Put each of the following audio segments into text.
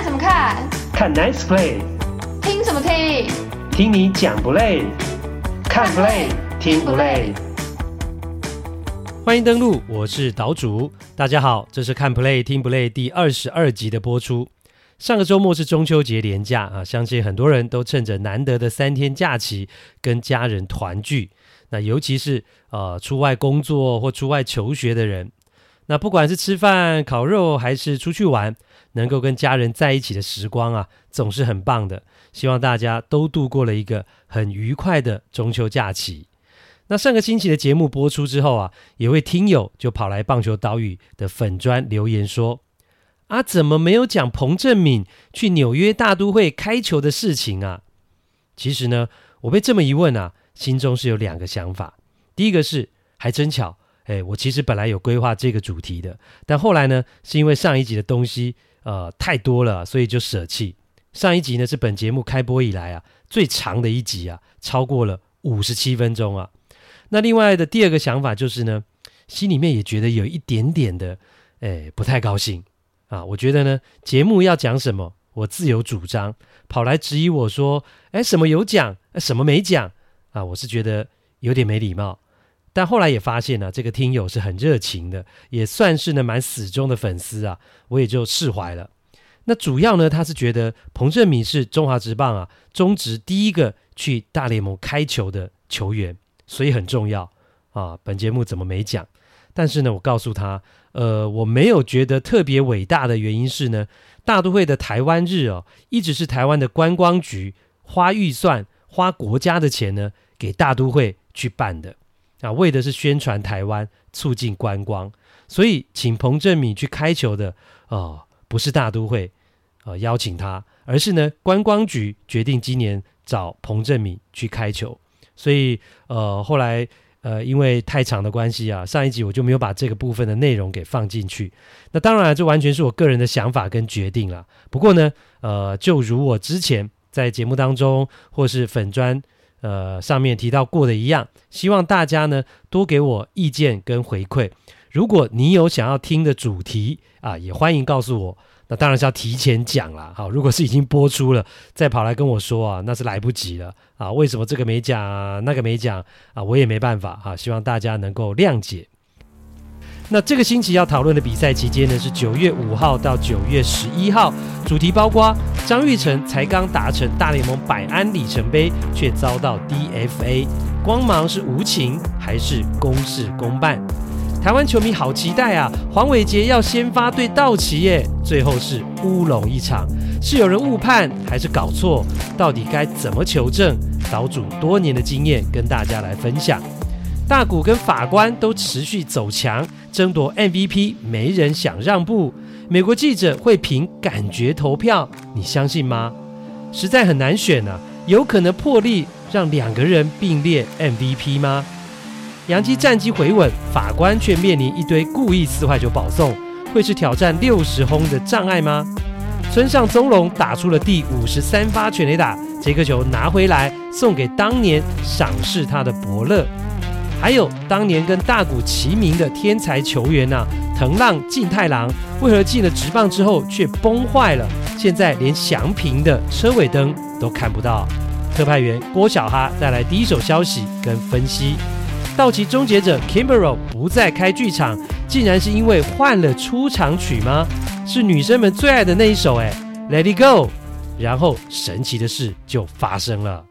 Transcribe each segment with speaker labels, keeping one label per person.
Speaker 1: 看什么看？
Speaker 2: 看 Nice Play。
Speaker 1: 听什么听？
Speaker 2: 听你讲不累？看 Play 听不累？
Speaker 3: 欢迎登录，我是岛主。大家好，这是看 Play 听不累第二十二集的播出。上个周末是中秋节连假啊，相信很多人都趁着难得的三天假期跟家人团聚。那尤其是呃出外工作或出外求学的人，那不管是吃饭、烤肉还是出去玩，能够跟家人在一起的时光啊，总是很棒的。希望大家都度过了一个很愉快的中秋假期。那上个星期的节目播出之后啊，有位听友就跑来棒球岛屿的粉砖留言说：“啊，怎么没有讲彭振敏去纽约大都会开球的事情啊？”其实呢，我被这么一问啊。心中是有两个想法，第一个是还真巧，哎，我其实本来有规划这个主题的，但后来呢，是因为上一集的东西呃太多了，所以就舍弃。上一集呢是本节目开播以来啊最长的一集啊，超过了五十七分钟啊。那另外的第二个想法就是呢，心里面也觉得有一点点的哎不太高兴啊。我觉得呢，节目要讲什么，我自有主张，跑来质疑我说，哎，什么有讲，什么没讲。啊，我是觉得有点没礼貌，但后来也发现呢、这个听友是很热情的，也算是呢蛮死忠的粉丝啊，我也就释怀了。那主要呢，他是觉得彭政闵是中华职棒啊中职第一个去大联盟开球的球员，所以很重要啊。本节目怎么没讲？但是呢，我告诉他，呃，我没有觉得特别伟大的原因是呢，大都会的台湾日哦，一直是台湾的观光局花预算。花国家的钱呢，给大都会去办的啊，为的是宣传台湾，促进观光。所以请彭政闵去开球的哦，不是大都会呃邀请他，而是呢观光局决定今年找彭政闵去开球。所以呃后来呃因为太长的关系啊，上一集我就没有把这个部分的内容给放进去。那当然这完全是我个人的想法跟决定了。不过呢呃就如我之前。在节目当中，或是粉砖，呃，上面提到过的一样，希望大家呢多给我意见跟回馈。如果你有想要听的主题啊，也欢迎告诉我。那当然是要提前讲了，好，如果是已经播出了，再跑来跟我说啊，那是来不及了啊。为什么这个没讲，那个没讲啊？我也没办法啊。希望大家能够谅解。那这个星期要讨论的比赛期间呢，是九月五号到九月十一号，主题包括张玉成才刚达成大联盟百安里程碑，却遭到 DFA，光芒是无情还是公事公办？台湾球迷好期待啊！黄伟杰要先发对道奇耶，最后是乌龙一场，是有人误判还是搞错？到底该怎么求证？岛主多年的经验跟大家来分享。大谷跟法官都持续走强，争夺 MVP，没人想让步。美国记者会凭感觉投票，你相信吗？实在很难选啊，有可能破例让两个人并列 MVP 吗？杨基战绩回稳，法官却面临一堆故意撕坏球保送，会是挑战六十轰的障碍吗？村上宗隆打出了第五十三发全垒打，这颗球拿回来送给当年赏识他的伯乐。还有当年跟大谷齐名的天才球员呐、啊，藤浪晋太郎，为何进了职棒之后却崩坏了？现在连祥平的车尾灯都看不到。特派员郭小哈带来第一手消息跟分析：道奇终结者 Kimbrel 不再开剧场，竟然是因为换了出场曲吗？是女生们最爱的那一首哎，Let It Go。然后神奇的事就发生了。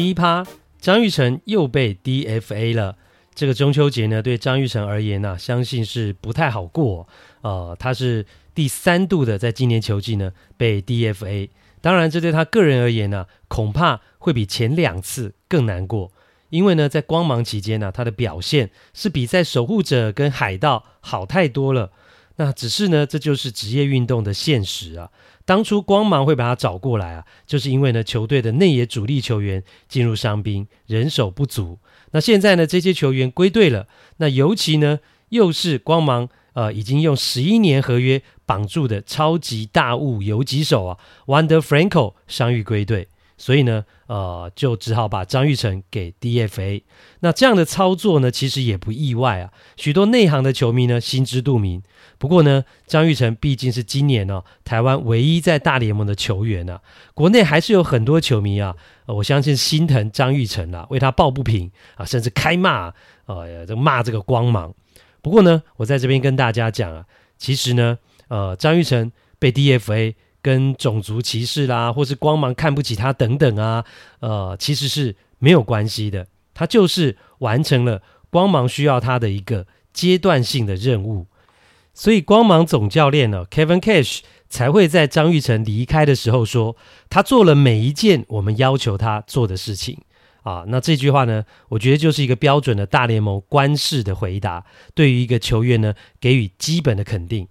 Speaker 3: 第一趴，张玉成又被 DFA 了。这个中秋节呢，对张玉成而言呢、相信是不太好过。呃，他是第三度的在今年球季呢被 DFA。当然，这对他个人而言呢、恐怕会比前两次更难过。因为呢，在光芒期间呢、他的表现是比在守护者跟海盗好太多了。那只是呢，这就是职业运动的现实啊。当初光芒会把他找过来啊，就是因为呢球队的内野主力球员进入伤兵，人手不足。那现在呢这些球员归队了，那尤其呢又是光芒呃已经用十一年合约绑住的超级大物游击手啊，Wander Franco 伤愈归队，所以呢，呃，就只好把张玉成给 DFA。那这样的操作呢，其实也不意外啊。许多内行的球迷呢，心知肚明。不过呢，张玉成毕竟是今年呢、哦、台湾唯一在大联盟的球员啊，国内还是有很多球迷啊，我相信心疼张玉成啊，为他抱不平啊，甚至开骂，呃，这骂这个光芒。不过呢，我在这边跟大家讲啊，其实呢，呃，张玉成被 DFA。跟种族歧视啦，或是光芒看不起他等等啊，呃，其实是没有关系的。他就是完成了光芒需要他的一个阶段性的任务，所以光芒总教练呢，Kevin Cash 才会在张玉成离开的时候说，他做了每一件我们要求他做的事情啊。那这句话呢，我觉得就是一个标准的大联盟官式的回答，对于一个球员呢，给予基本的肯定。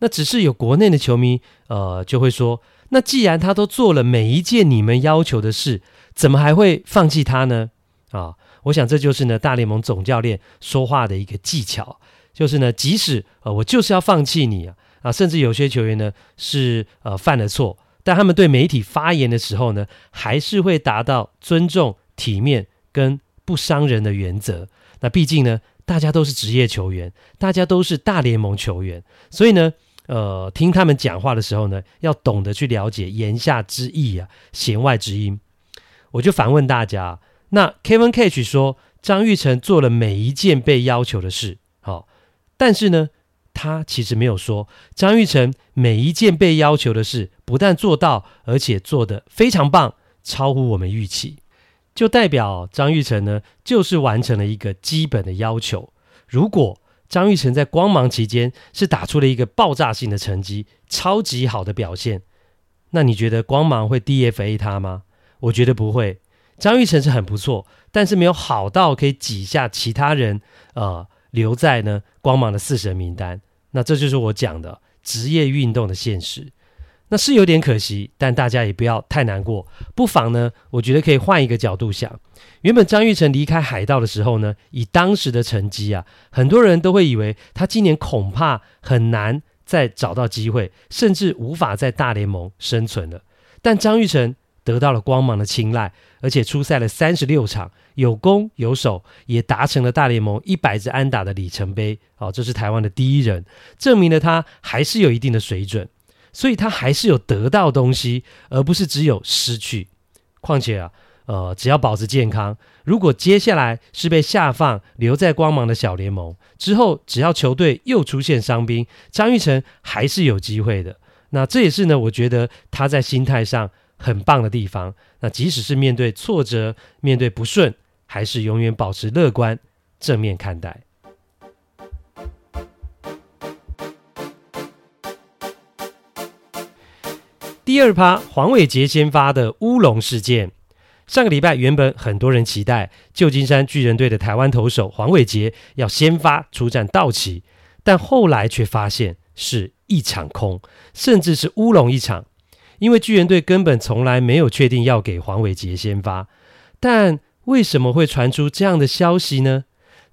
Speaker 3: 那只是有国内的球迷，呃，就会说，那既然他都做了每一件你们要求的事，怎么还会放弃他呢？啊，我想这就是呢大联盟总教练说话的一个技巧，就是呢，即使呃我就是要放弃你啊，啊，甚至有些球员呢是呃犯了错，但他们对媒体发言的时候呢，还是会达到尊重、体面跟不伤人的原则。那毕竟呢，大家都是职业球员，大家都是大联盟球员，所以呢。呃，听他们讲话的时候呢，要懂得去了解言下之意啊，弦外之音。我就反问大家，那 Kevin Cash 说张玉成做了每一件被要求的事，好、哦，但是呢，他其实没有说张玉成每一件被要求的事不但做到，而且做得非常棒，超乎我们预期，就代表张玉成呢，就是完成了一个基本的要求。如果张玉成在光芒期间是打出了一个爆炸性的成绩，超级好的表现。那你觉得光芒会 DFA 他吗？我觉得不会。张玉成是很不错，但是没有好到可以挤下其他人，呃，留在呢光芒的四神名单。那这就是我讲的职业运动的现实。那是有点可惜，但大家也不要太难过。不妨呢，我觉得可以换一个角度想。原本张玉成离开海盗的时候呢，以当时的成绩啊，很多人都会以为他今年恐怕很难再找到机会，甚至无法在大联盟生存了。但张玉成得到了光芒的青睐，而且出赛了三十六场，有攻有守，也达成了大联盟一百支安打的里程碑。哦，这是台湾的第一人，证明了他还是有一定的水准。所以他还是有得到东西，而不是只有失去。况且啊，呃，只要保持健康，如果接下来是被下放留在光芒的小联盟之后，只要球队又出现伤兵，张玉成还是有机会的。那这也是呢，我觉得他在心态上很棒的地方。那即使是面对挫折、面对不顺，还是永远保持乐观、正面看待。第二趴，黄伟杰先发的乌龙事件。上个礼拜，原本很多人期待旧金山巨人队的台湾投手黄伟杰要先发出战道奇，但后来却发现是一场空，甚至是乌龙一场，因为巨人队根本从来没有确定要给黄伟杰先发。但为什么会传出这样的消息呢？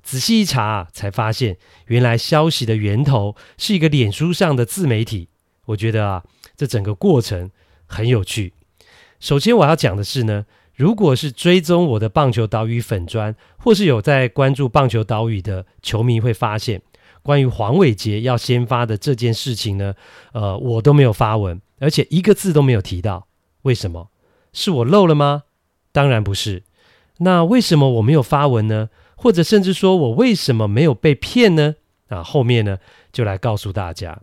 Speaker 3: 仔细一查，才发现原来消息的源头是一个脸书上的自媒体。我觉得啊。这整个过程很有趣。首先我要讲的是呢，如果是追踪我的棒球岛屿粉砖，或是有在关注棒球岛屿的球迷会发现，关于黄伟杰要先发的这件事情呢，呃，我都没有发文，而且一个字都没有提到。为什么？是我漏了吗？当然不是。那为什么我没有发文呢？或者甚至说我为什么没有被骗呢？啊，后面呢就来告诉大家。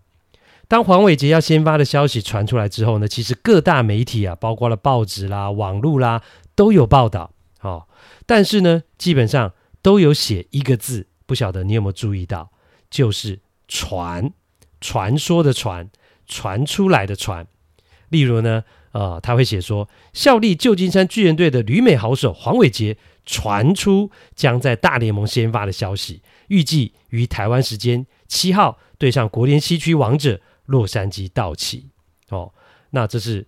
Speaker 3: 当黄伟杰要先发的消息传出来之后呢，其实各大媒体啊，包括了报纸啦、网络啦，都有报道。哦，但是呢，基本上都有写一个字，不晓得你有没有注意到，就是“传”，传说的“传”，传出来的“传”。例如呢，呃，他会写说，效力旧金山巨人队的旅美好手黄伟杰传出将在大联盟先发的消息，预计于台湾时间七号对上国联西区王者。洛杉矶到期，哦，那这是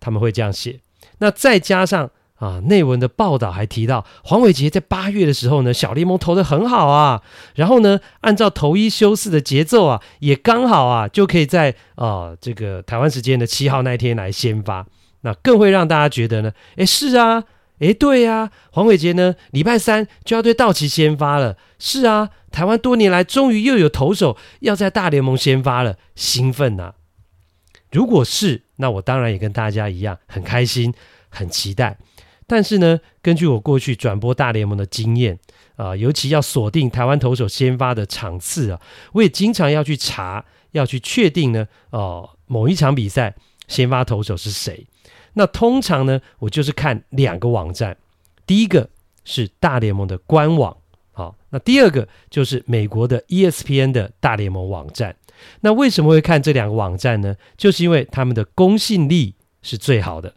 Speaker 3: 他们会这样写。那再加上啊，内文的报道还提到，黄伟杰在八月的时候呢，小联盟投得很好啊。然后呢，按照投一休四的节奏啊，也刚好啊，就可以在啊这个台湾时间的七号那一天来先发。那更会让大家觉得呢，诶，是啊，诶，对呀、黄伟杰呢，礼拜三就要对道奇先发了。是啊，台湾多年来终于又有投手要在大联盟先发了，兴奋呐、如果是，那我当然也跟大家一样很开心、很期待。但是呢，根据我过去转播大联盟的经验啊、尤其要锁定台湾投手先发的场次啊，我也经常要去查，要去确定呢，哦、某一场比赛先发投手是谁。那通常呢，我就是看两个网站，第一个是大联盟的官网，好，那第二个就是美国的 ESPN 的大联盟网站。那为什么会看这两个网站呢？就是因为他们的公信力是最好的。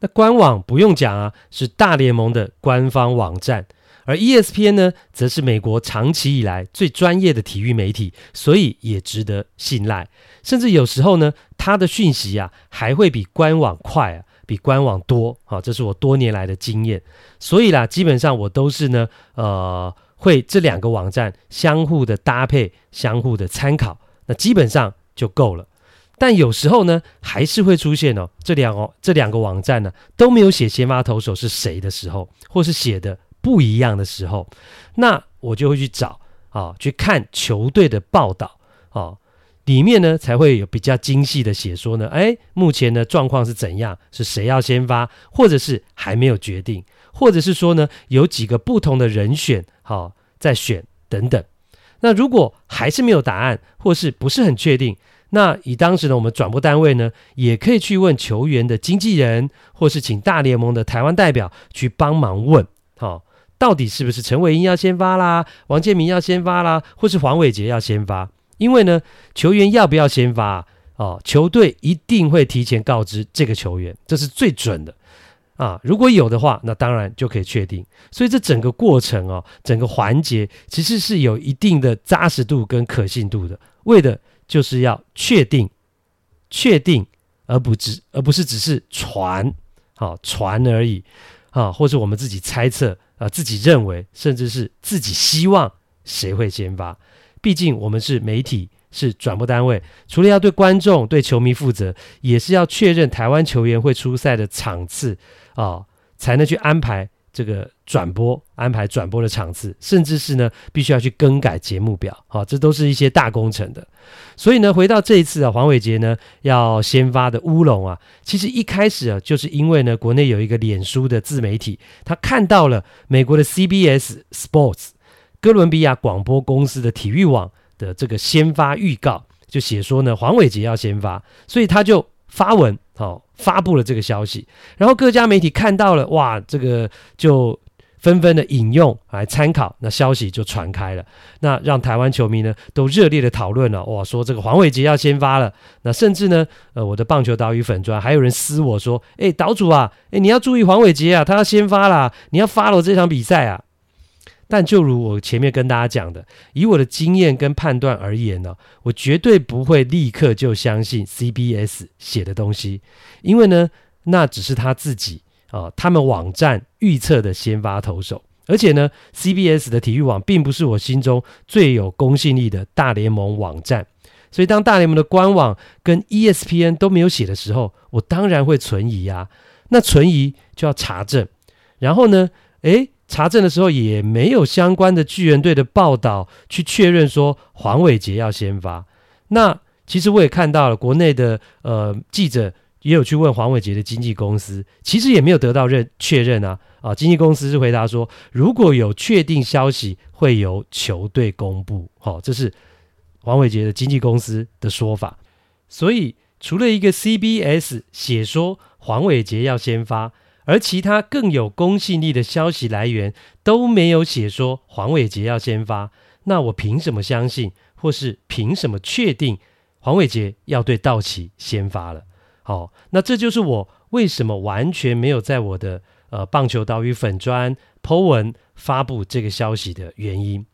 Speaker 3: 那官网不用讲啊，是大联盟的官方网站，而 ESPN 呢，则是美国长期以来最专业的体育媒体，所以也值得信赖。甚至有时候呢，它的讯息啊，还会比官网快啊，比官网多。啊，这是我多年来的经验。所以啦，基本上我都是呢，呃，会这两个网站相互的搭配，相互的参考，那基本上就够了。但有时候呢，还是会出现哦，这两哦这两个网站呢都没有写先发投手是谁的时候，或是写的不一样的时候，那我就会去找啊、去看球队的报道啊、哦，里面呢才会有比较精细的写说呢，哎，目前的状况是怎样，是谁要先发，或者是还没有决定，或者是说呢有几个不同的人选，好、哦、在选等等。那如果还是没有答案，或是不是很确定。那以当时的，我们转播单位呢，也可以去问球员的经纪人，或是请大联盟的台湾代表去帮忙问，到底是不是陈伟殷要先发啦，王建民要先发啦，或是黄伟杰要先发？因为呢，球员要不要先发，哦，球队一定会提前告知这个球员，这是最准的啊。如果有的话，那当然就可以确定。所以这整个过程哦，整个环节其实是有一定的扎实度跟可信度的，为的。就是要确定，确定，而不只而不是只是传，好传而已，啊，或是我们自己猜测啊，自己认为，甚至是自己希望谁会先发。毕竟我们是媒体，是转播单位，除了要对观众、对球迷负责，也是要确认台湾球员会出赛的场次啊，才能去安排。这个转播安排转播的场次，甚至是呢，必须要去更改节目表，好，这都是一些大工程的。所以呢，回到这一次啊，黄伟杰呢要先发的乌龙啊，其实一开始啊，就是因为呢，国内有一个脸书的自媒体，他看到了美国的 CBS Sports 哥伦比亚广播公司的体育网的这个先发预告，就写说呢，黄伟杰要先发，所以他就发文，好。发布了这个消息，然后各家媒体看到了，哇，这个就纷纷的引用来参考，那消息就传开了，那让台湾球迷呢都热烈的讨论了，哇，说这个黄伟杰要先发了，那甚至呢，呃，我的棒球岛屿粉砖还有人私我说，哎，岛主啊，哎，你要注意黄伟杰啊，他要先发啦，你要发了这场比赛啊。但就如我前面跟大家讲的，以我的经验跟判断而言呢，我绝对不会立刻就相信 CBS 写的东西，因为呢，那只是他自己啊，他们网站预测的先发投手，而且呢，CBS 的体育网并不是我心中最有公信力的大联盟网站，所以当大联盟的官网跟 ESPN 都没有写的时候，我当然会存疑啊，那存疑就要查证，然后呢，诶。查证的时候也没有相关的巨人队的报道去确认说黄伟杰要先发。那其实我也看到了国内的呃记者也有去问黄伟杰的经纪公司，其实也没有得到认确认啊啊！经纪公司是回答说，如果有确定消息会由球队公布。好、哦，这是黄伟杰的经纪公司的说法。所以除了一个 CBS 写说黄伟杰要先发。而其他更有公信力的消息来源都没有写说黄伟杰要先发，那我凭什么相信，或是凭什么确定黄伟杰要对道奇先发了？好，那这就是我为什么完全没有在我的呃棒球岛屿粉专 po 文发布这个消息的原因。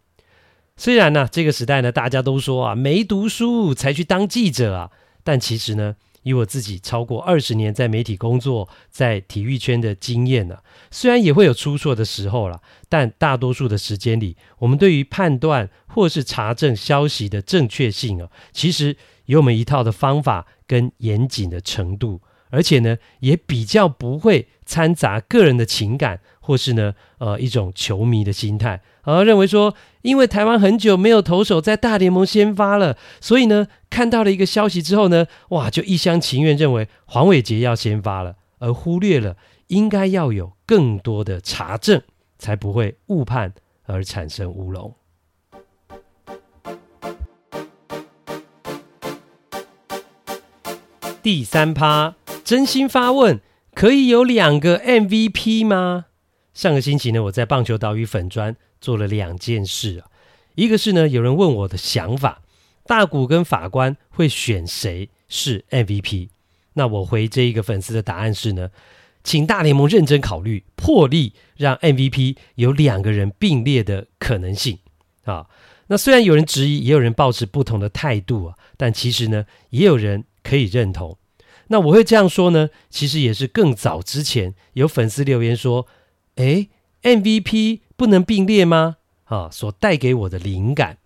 Speaker 3: 虽然呢，这个时代呢，大家都说啊，没读书才去当记者啊，但其实呢。以我自己超过二十年在媒体工作，在体育圈的经验呢，虽然也会有出错的时候啦，但大多数的时间里，我们对于判断或是查证消息的正确性啊，其实有我们一套的方法跟严谨的程度，而且呢，也比较不会掺杂个人的情感，或是呢，呃，一种球迷的心态，而认为说，因为台湾很久没有投手在大联盟先发了，所以呢，看到了一个消息之后呢，哇，就一厢情愿认为黄伟杰要先发了，而忽略了应该要有更多的查证，才不会误判而产生乌龙。第三趴，真心发问：可以有两个 MVP 吗？上个星期呢，我在棒球岛屿粉砖做了两件事啊。一个是呢，有人问我的想法，大谷跟法官会选谁是 MVP？那我回这一个粉丝的答案是呢，请大联盟认真考虑，破例让 MVP 有两个人并列的可能性啊。那虽然有人质疑，也有人抱持不同的态度啊，但其实呢，也有人。可以认同，那我会这样说呢？其实也是更早之前有粉丝留言说：“诶，MVP 不能并列吗？”啊，所带给我的灵感。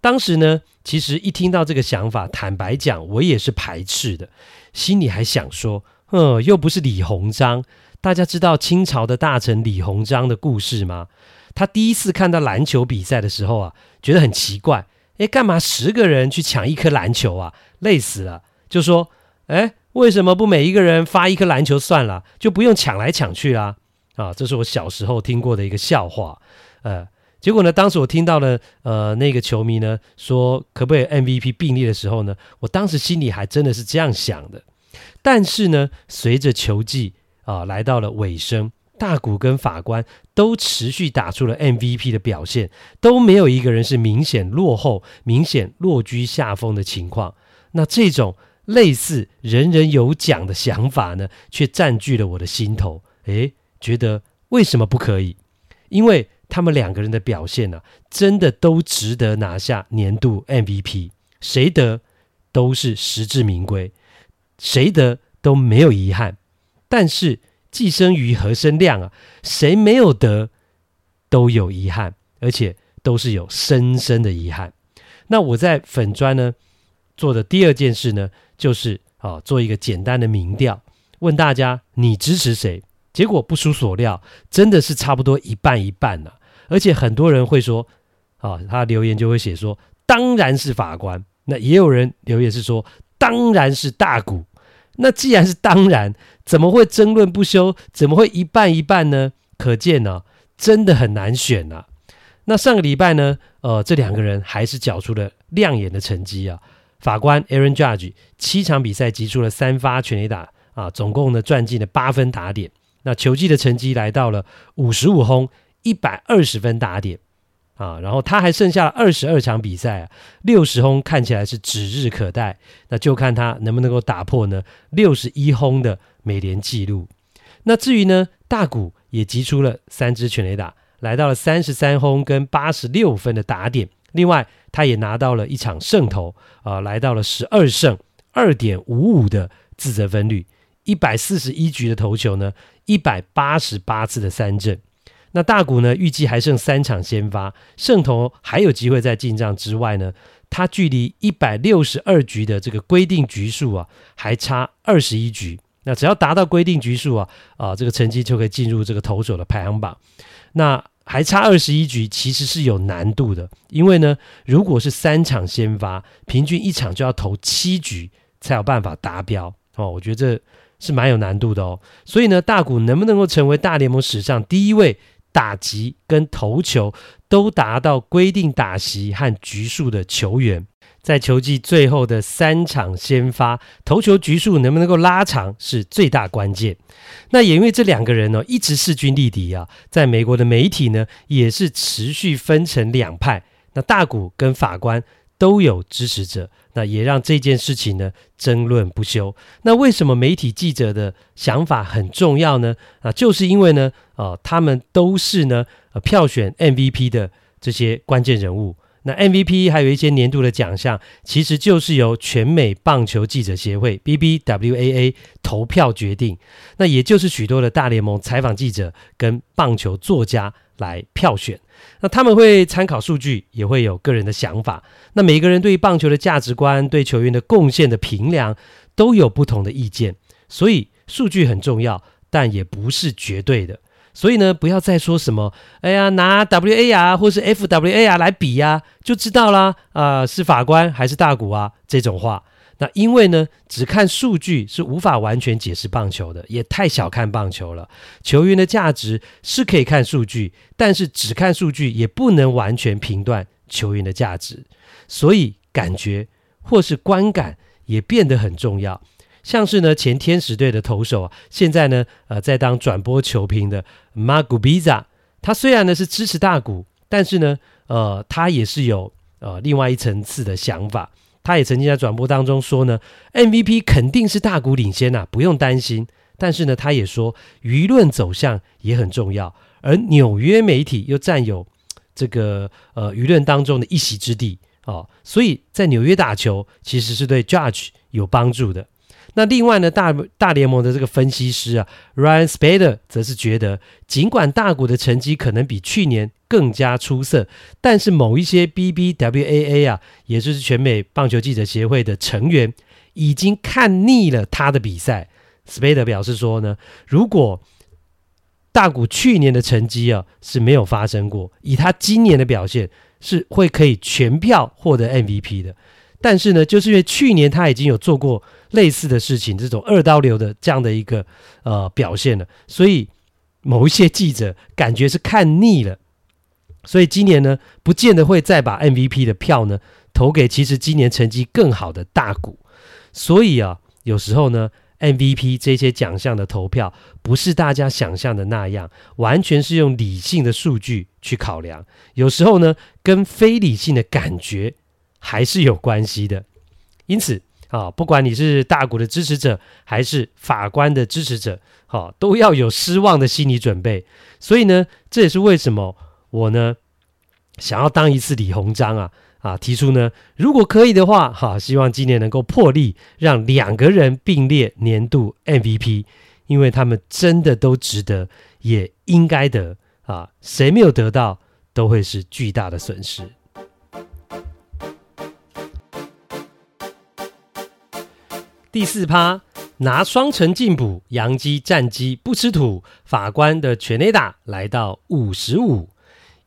Speaker 3: 当时呢，其实一听到这个想法，坦白讲，我也是排斥的，心里还想说：“嗯，又不是李鸿章。”大家知道清朝的大臣李鸿章的故事吗？他第一次看到篮球比赛的时候啊，觉得很奇怪，诶，干嘛十个人去抢一颗篮球啊？累死了。就说，哎，为什么不每一个人发一颗篮球算了，就不用抢来抢去啦？啊，这是我小时候听过的一个笑话。呃，结果呢，当时我听到了，呃，那个球迷呢说可不可以 MVP 并列的时候呢，我当时心里还真的是这样想的。但是呢，随着球季啊来到了尾声，大谷跟法官都持续打出了 MVP 的表现，都没有一个人是明显落后、明显落居下风的情况。那这种。类似人人有奖的想法呢，却占据了我的心头。诶，觉得为什么不可以？因为他们两个人的表现呢、啊，真的都值得拿下年度 MVP，谁得都是实至名归，谁得都没有遗憾。但是既生瑜，何生亮啊？谁没有得都有遗憾，而且都是有深深的遗憾。那我在粉专呢做的第二件事呢，就是啊，做一个简单的民调，问大家你支持谁？结果不出所料，真的是差不多一半一半了、而且很多人会说，啊，他留言就会写说，当然是法官。那也有人留言是说，当然是大股。那既然是当然，怎么会争论不休？怎么会一半一半呢？可见呢、真的很难选啊。那上个礼拜呢，呃，这两个人还是缴出了亮眼的成绩啊。法官 Aaron Judge 七场比赛击出了三发全垒打啊，总共呢赚进了八分打点。那球季的成绩来到了五十五轰一百二十分打点啊，然后他还剩下了二十二场比赛啊，六十轰看起来是指日可待。那就看他能不能够打破呢六十一轰的美联纪录。那至于呢大谷也击出了三支全垒打，来到了三十三轰跟八十六分的打点。另外，他也拿到了一场胜投，啊、来到了十二胜二点五五的自责分率，一百四十一局的投球呢，一百八十八次的三振。那大谷呢，预计还剩三场先发，胜投还有机会在进账之外呢，他距离一百六十二局的这个规定局数啊，还差二十一局。那只要达到规定局数啊，啊，这个成绩就可以进入这个投手的排行榜。那还差二十一局，其实是有难度的，因为呢，如果是三场先发，平均一场就要投七局才有办法达标哦。我觉得这是蛮有难度的哦。所以呢，大谷能不能够成为大联盟史上第一位打击跟投球都达到规定打席和局数的球员？在球季最后的三场先发，投球局数能不能够拉长是最大关键。那也因为这两个人呢、一直势均力敌啊，在美国的媒体呢也是持续分成两派。那大谷跟法官都有支持者，那也让这件事情呢争论不休。那为什么媒体记者的想法很重要呢？啊，就是因为呢，呃，他们都是呢，呃，票选 MVP 的这些关键人物。那 MVP 还有一些年度的奖项，其实就是由全美棒球记者协会 （BBWAA） 投票决定。那也就是许多的大联盟采访记者跟棒球作家来票选。那他们会参考数据，也会有个人的想法。那每个人对棒球的价值观、对球员的贡献的评量，都有不同的意见。所以数据很重要，但也不是绝对的。所以呢，不要再说什么，哎呀，拿 WAR 或是 FWAR 来比呀，就知道啦，啊、是法官还是大谷啊这种话。那因为呢，只看数据是无法完全解释棒球的，也太小看棒球了。球员的价值是可以看数据，但是只看数据也不能完全评断球员的价值。所以感觉或是观感也变得很重要。像是呢，前天使队的投手啊，现在呢，呃，在当转播球评的 Mark Gubicza，他虽然呢是支持大谷，但是呢，呃，他也是有呃另外一层次的想法。他也曾经在转播当中说呢，MVP 肯定是大谷领先呐、不用担心。但是呢，他也说舆论走向也很重要，而纽约媒体又占有这个呃舆论当中的一席之地哦，所以在纽约打球其实是对 Judge 有帮助的。那另外呢，大大联盟的这个分析师啊，Ryan Spader 则是觉得，尽管大谷的成绩可能比去年更加出色，但是某一些 BBWAA 啊，也就是全美棒球记者协会的成员，已经看腻了他的比赛。Spader 表示说呢，如果大谷去年的成绩啊是没有发生过，以他今年的表现，是会可以全票获得 MVP 的。但是呢，就是因为去年他已经有做过类似的事情，这种二刀流的这样的一个呃表现了，所以某一些记者感觉是看腻了，所以今年呢，不见得会再把 MVP 的票呢投给其实今年成绩更好的大股。所以啊，有时候呢，MVP 这些奖项的投票不是大家想象的那样，完全是用理性的数据去考量，有时候呢，跟非理性的感觉。还是有关系的，因此啊，不管你是大谷的支持者还是法官的支持者，好，都要有失望的心理准备。所以呢，这也是为什么我呢想要当一次李鸿章啊啊，提出呢，如果可以的话，哈，希望今年能够破例让两个人并列年度 MVP，因为他们真的都值得，也应该得啊，谁没有得到都会是巨大的损失。第四趴拿双城进补，洋基战绩不吃土。法官的全垒打来到五十五，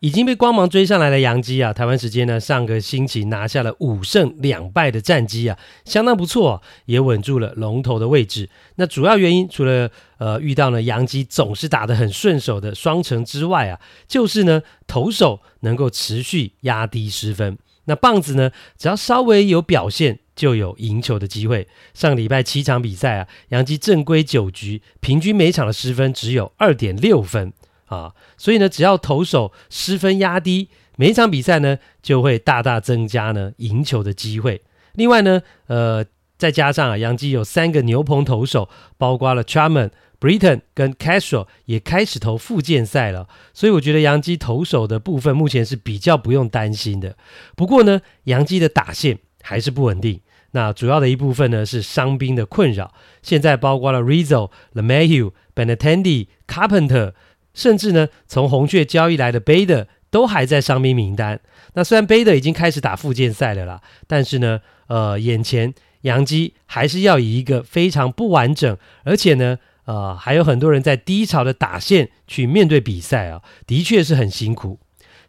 Speaker 3: 已经被光芒追上来的洋基啊，台湾时间呢上个星期拿下了五胜两败的战绩啊，相当不错，也稳住了龙头的位置。那主要原因除了呃遇到呢洋基总是打得很顺手的双城之外啊，就是呢投手能够持续压低失分。那棒子呢，只要稍微有表现。就有赢球的机会。上礼拜七场比赛啊，洋基正规九局平均每场的失分只有二点六分啊，所以呢，只要投手失分压低，每一场比赛呢就会大大增加呢赢球的机会。另外呢，呃，再加上啊，洋基有三个牛棚投手，包括了 Charman、Britton 跟 Castro 也开始投复健赛了，所以我觉得洋基投手的部分目前是比较不用担心的。不过呢，洋基的打线还是不稳定。那主要的一部分呢是伤兵的困扰，现在包括了 Rizzo、LeMahieu、Benintendi、Carpenter，甚至呢从红雀交易来的 Bader 都还在伤兵名单。那虽然 Bader 已经开始打复健赛了啦，但是呢，呃，眼前洋基还是要以一个非常不完整，而且呢，呃，还有很多人在低潮的打线去面对比赛啊，的确是很辛苦。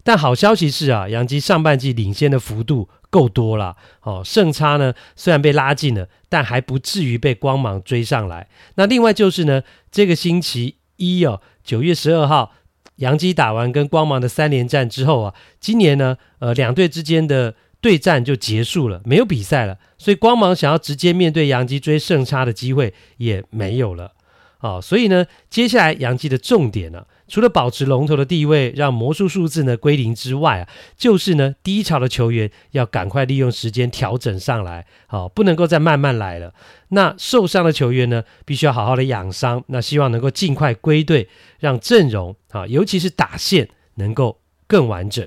Speaker 3: 但好消息是啊，洋基上半季领先的幅度够多了，哦，胜差呢虽然被拉近了，但还不至于被光芒追上来。那另外就是呢，这个星期一哦，九月十二号，洋基打完跟光芒的三连战之后啊，今年呢，呃，两队之间的对战就结束了，没有比赛了，所以光芒想要直接面对洋基追胜差的机会也没有了。哦，所以呢，接下来洋基的重点呢、除了保持龙头的地位，让魔术数字呢归零之外啊，就是呢低潮的球员要赶快利用时间调整上来，好、不能够再慢慢来了。那受伤的球员呢，必须要好好的养伤，那希望能够尽快归队，让阵容啊，尤其是打线能够更完整。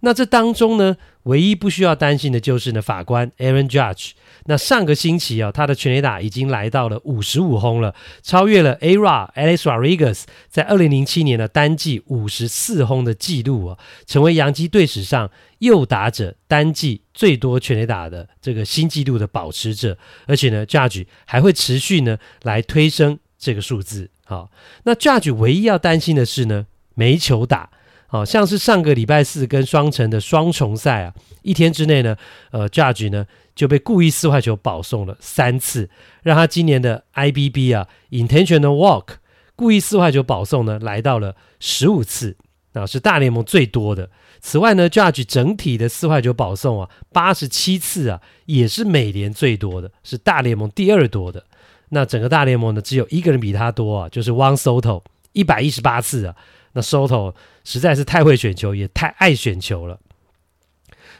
Speaker 3: 那这当中呢，唯一不需要担心的就是呢，法官 Aaron Judge。那上个星期啊，他的全垒打已经来到了五十五轰了，超越了 Ara Alex Rodriguez 在二零零七年的单季五十四轰的记录啊，成为洋基队史上右打者单季最多全垒打的这个新纪录的保持者。而且呢，Judge 还会持续呢来推升这个数字。好，那 Judge 唯一要担心的是呢，没球打。好像是上个礼拜四跟双城的双重赛啊，一天之内呢，呃，Judge 呢就被故意四坏球保送了三次，让他今年的 IBB 啊 Intentional Walk 故意四坏球保送呢来到了十五次，啊，是大联盟最多的。此外呢，Judge 整体的四坏球保送啊八十七次啊，也是美联最多的，是大联盟第二多的。那整个大联盟呢，只有一个人比他多啊，就是 Juan Soto 一百一十八次啊。那 Soto 实在是太会选球，也太爱选球了。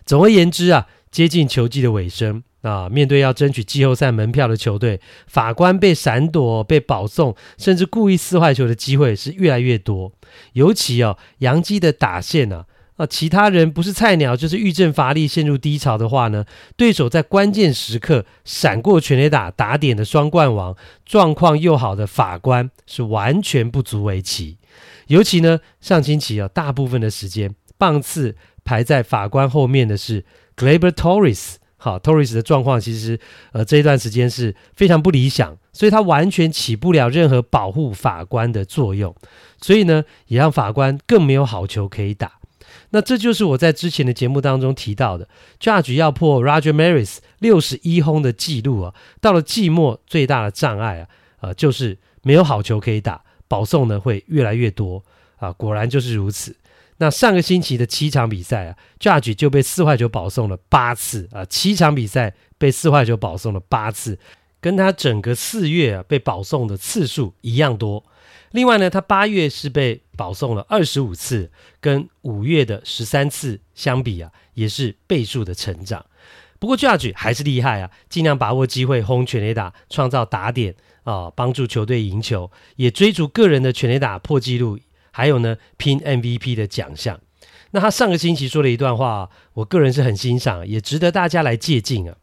Speaker 3: 总而言之啊，接近球季的尾声啊，面对要争取季后赛门票的球队，法官被闪躲、被保送，甚至故意撕坏球的机会是越来越多。尤其哦，杨基的打线啊，啊，其他人不是菜鸟就是欲振乏力、陷入低潮的话呢，对手在关键时刻闪过全垒打打点的双冠王，状况又好的法官是完全不足为奇。尤其呢，上星期啊，大部分的时间棒次排在法官后面的是 Gleber Torres。好，Torres 的状况其实呃这一段时间是非常不理想，所以他完全起不了任何保护法官的作用，所以呢，也让法官更没有好球可以打。那这就是我在之前的节目当中提到的，Judge 要破 Roger Maris 六十一轰的记录啊，到了季末最大的障碍啊，呃，就是没有好球可以打。保送呢会越来越多啊，果然就是如此。那上个星期的七场比赛啊，Judge 就被四坏球保送了八次啊，七场比赛被四坏球保送了八次，跟他整个四月啊被保送的次数一样多。另外呢，他八月是被保送了二十五次，跟五月的十三次相比啊，也是倍数的成长。不过 Judge 还是厉害啊，尽量把握机会轰全垒打，创造打点。啊，帮助球队赢球，也追逐个人的全垒打破纪录，还有呢，拼 MVP 的奖项。那他上个星期说了一段话，我个人是很欣赏，也值得大家来借鉴啊。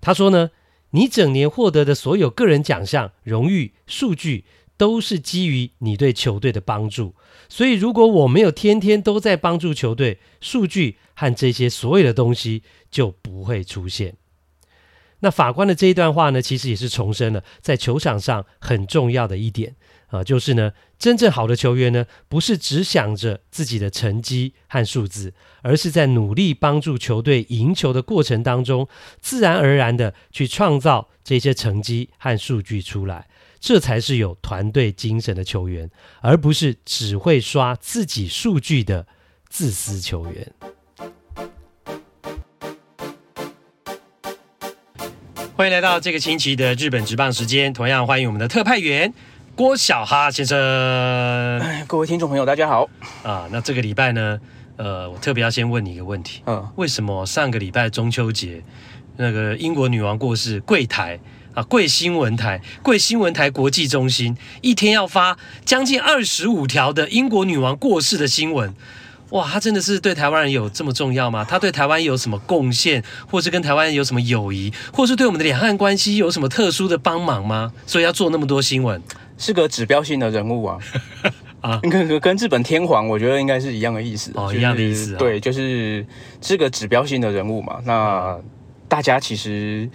Speaker 3: 他说呢，你整年获得的所有个人奖项、荣誉、数据，都是基于你对球队的帮助。所以，如果我没有天天都在帮助球队，数据和这些所有的东西就不会出现。那法官的这一段话呢，其实也是重申了在球场上很重要的一点啊，就是呢，真正好的球员呢，不是只想着自己的成绩和数字，而是在努力帮助球队赢球的过程当中，自然而然的去创造这些成绩和数据出来，这才是有团队精神的球员，而不是只会刷自己数据的自私球员。欢迎来到这个星期的日本职棒时间，同样欢迎我们的特派员郭小哈先生。
Speaker 1: 各位听众朋友，大家好。
Speaker 3: 啊，那这个礼拜呢，呃，我特别要先问你一个问题。嗯，为什么上个礼拜中秋节，那个英国女王过世，贵台啊，贵新闻台，贵新闻台国际中心一天要发将近二十五条的英国女王过世的新闻？哇，他真的是对台湾人有这么重要吗？他对台湾有什么贡献，或是跟台湾有什么友谊，或是对我们的两岸关系有什么特殊的帮忙吗？所以要做那么多新闻，
Speaker 1: 是个指标性的人物啊！啊，跟跟日本天皇，我觉得应该是一样的意思
Speaker 3: 哦，就是、一样的意思、啊。
Speaker 1: 对，就是是个指标性的人物嘛。那大家其实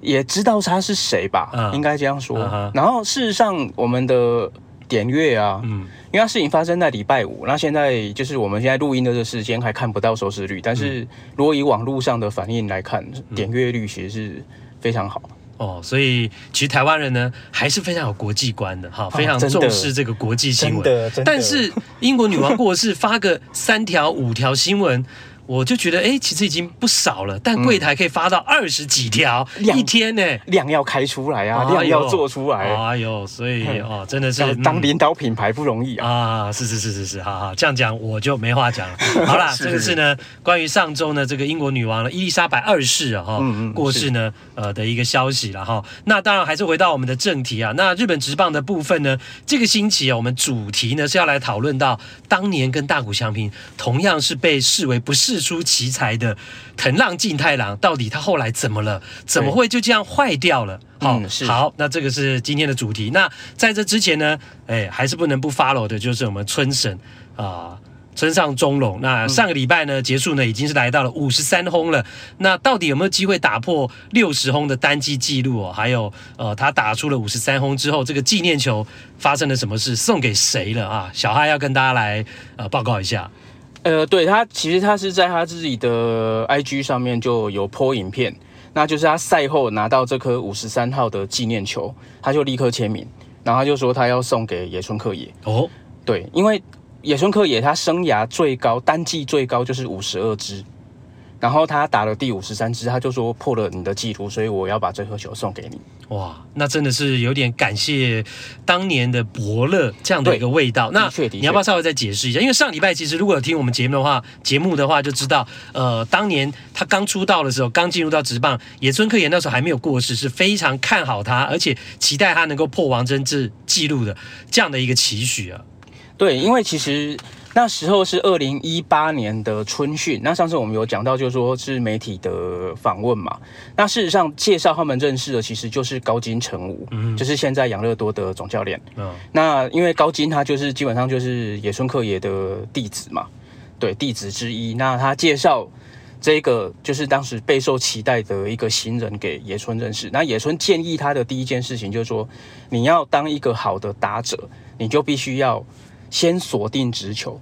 Speaker 1: 也知道他是谁吧？嗯、应该这样说。嗯、然后事实上，我们的。点阅啊，嗯，因为它事情发生在礼拜五，那现在就是我们现在录音的这个时间还看不到收视率，但是如果以网络上的反应来看，嗯、点阅率其实是非常好
Speaker 3: 哦。所以其实台湾人呢还是非常有国际观的哈，非常重视这个国际新闻。
Speaker 1: 的，
Speaker 3: 但是英国女王过世，发个三条五条新闻。我就觉得，哎，其实已经不少了，但柜台可以发到二十几条、嗯、一天呢，
Speaker 1: 量要开出来啊，量要做出来。
Speaker 3: 哎呦，所以哦，真的是
Speaker 1: 当领导品牌不容易啊！
Speaker 3: 啊，是是是是是，好好这样讲我就没话讲了。好啦，这个是呢，关于上周呢，这个英国女王呢，伊丽莎白二世啊，哈、过世呢，呃的一个消息了哈。那当然还是回到我们的正题啊。那日本职棒的部分呢，这个星期啊，我们主题呢是要来讨论到当年跟大谷翔平同样是被视为不是。释出奇才的藤浪晋太郎，到底他后来怎么了？怎么会就这样坏掉了？好，嗯、好，那这个是今天的主题。那在这之前呢，哎，还是不能不 follow 的，就是我们村神啊、呃，村上中隆。那上个礼拜呢结束呢，已经是来到了五十三轰了。那到底有没有机会打破六十轰的单季记录哦？还有呃，他打出了五十三轰之后，这个纪念球发生了什么事？送给谁了啊？小哈要跟大家来呃报告一下。
Speaker 1: 呃，对他其实他是在他自己的 IG 上面就有 po 影片，那就是他赛后拿到这颗五十三号的纪念球，他就立刻签名，然后他就说他要送给野村克也。哦，对，因为野村克也他生涯最高单季最高就是五十二支。然后他打了第五十三支，他就说破了你的记录，所以我要把这颗球送给你。
Speaker 3: 哇，那真的是有点感谢当年的伯乐这样的一个味道。那你要不要稍微再解释一下？因为上礼拜其实如果有听我们节目的话，节目的话就知道，呃，当年他刚出道的时候，刚进入到职棒，野村克也那时候还没有过世，是非常看好他，而且期待他能够破王贞治记录的这样的一个期许啊。
Speaker 1: 对，因为其实。那时候是二零一八年的春训。那上次我们有讲到，就是说是媒体的访问嘛。那事实上介绍他们认识的，其实就是高金成武，嗯，就是现在养乐多的总教练。嗯，那因为高金他就是基本上就是野村克也的弟子嘛，对，弟子之一。那他介绍这个就是当时备受期待的一个新人给野村认识。那野村建议他的第一件事情就是说，你要当一个好的打者，你就必须要。先锁定直球，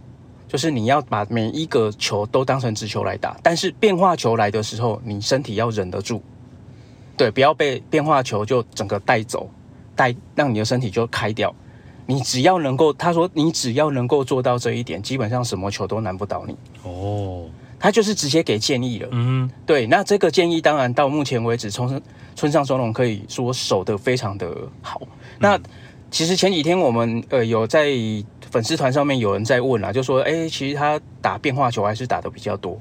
Speaker 1: 就是你要把每一个球都当成直球来打，但是变化球来的时候，你身体要忍得住，对，不要被变化球就整个带走，带让你的身体就开掉。你只要能够，他说你只要能够做到这一点，基本上什么球都难不倒你。哦，他就是直接给建议了。嗯，对，那这个建议当然到目前为止，从村上松隆可以说守得非常的好。那其实前几天我们呃有在。粉丝团上面有人在问啊，就说：“哎，其实他打变化球还是打的比较多。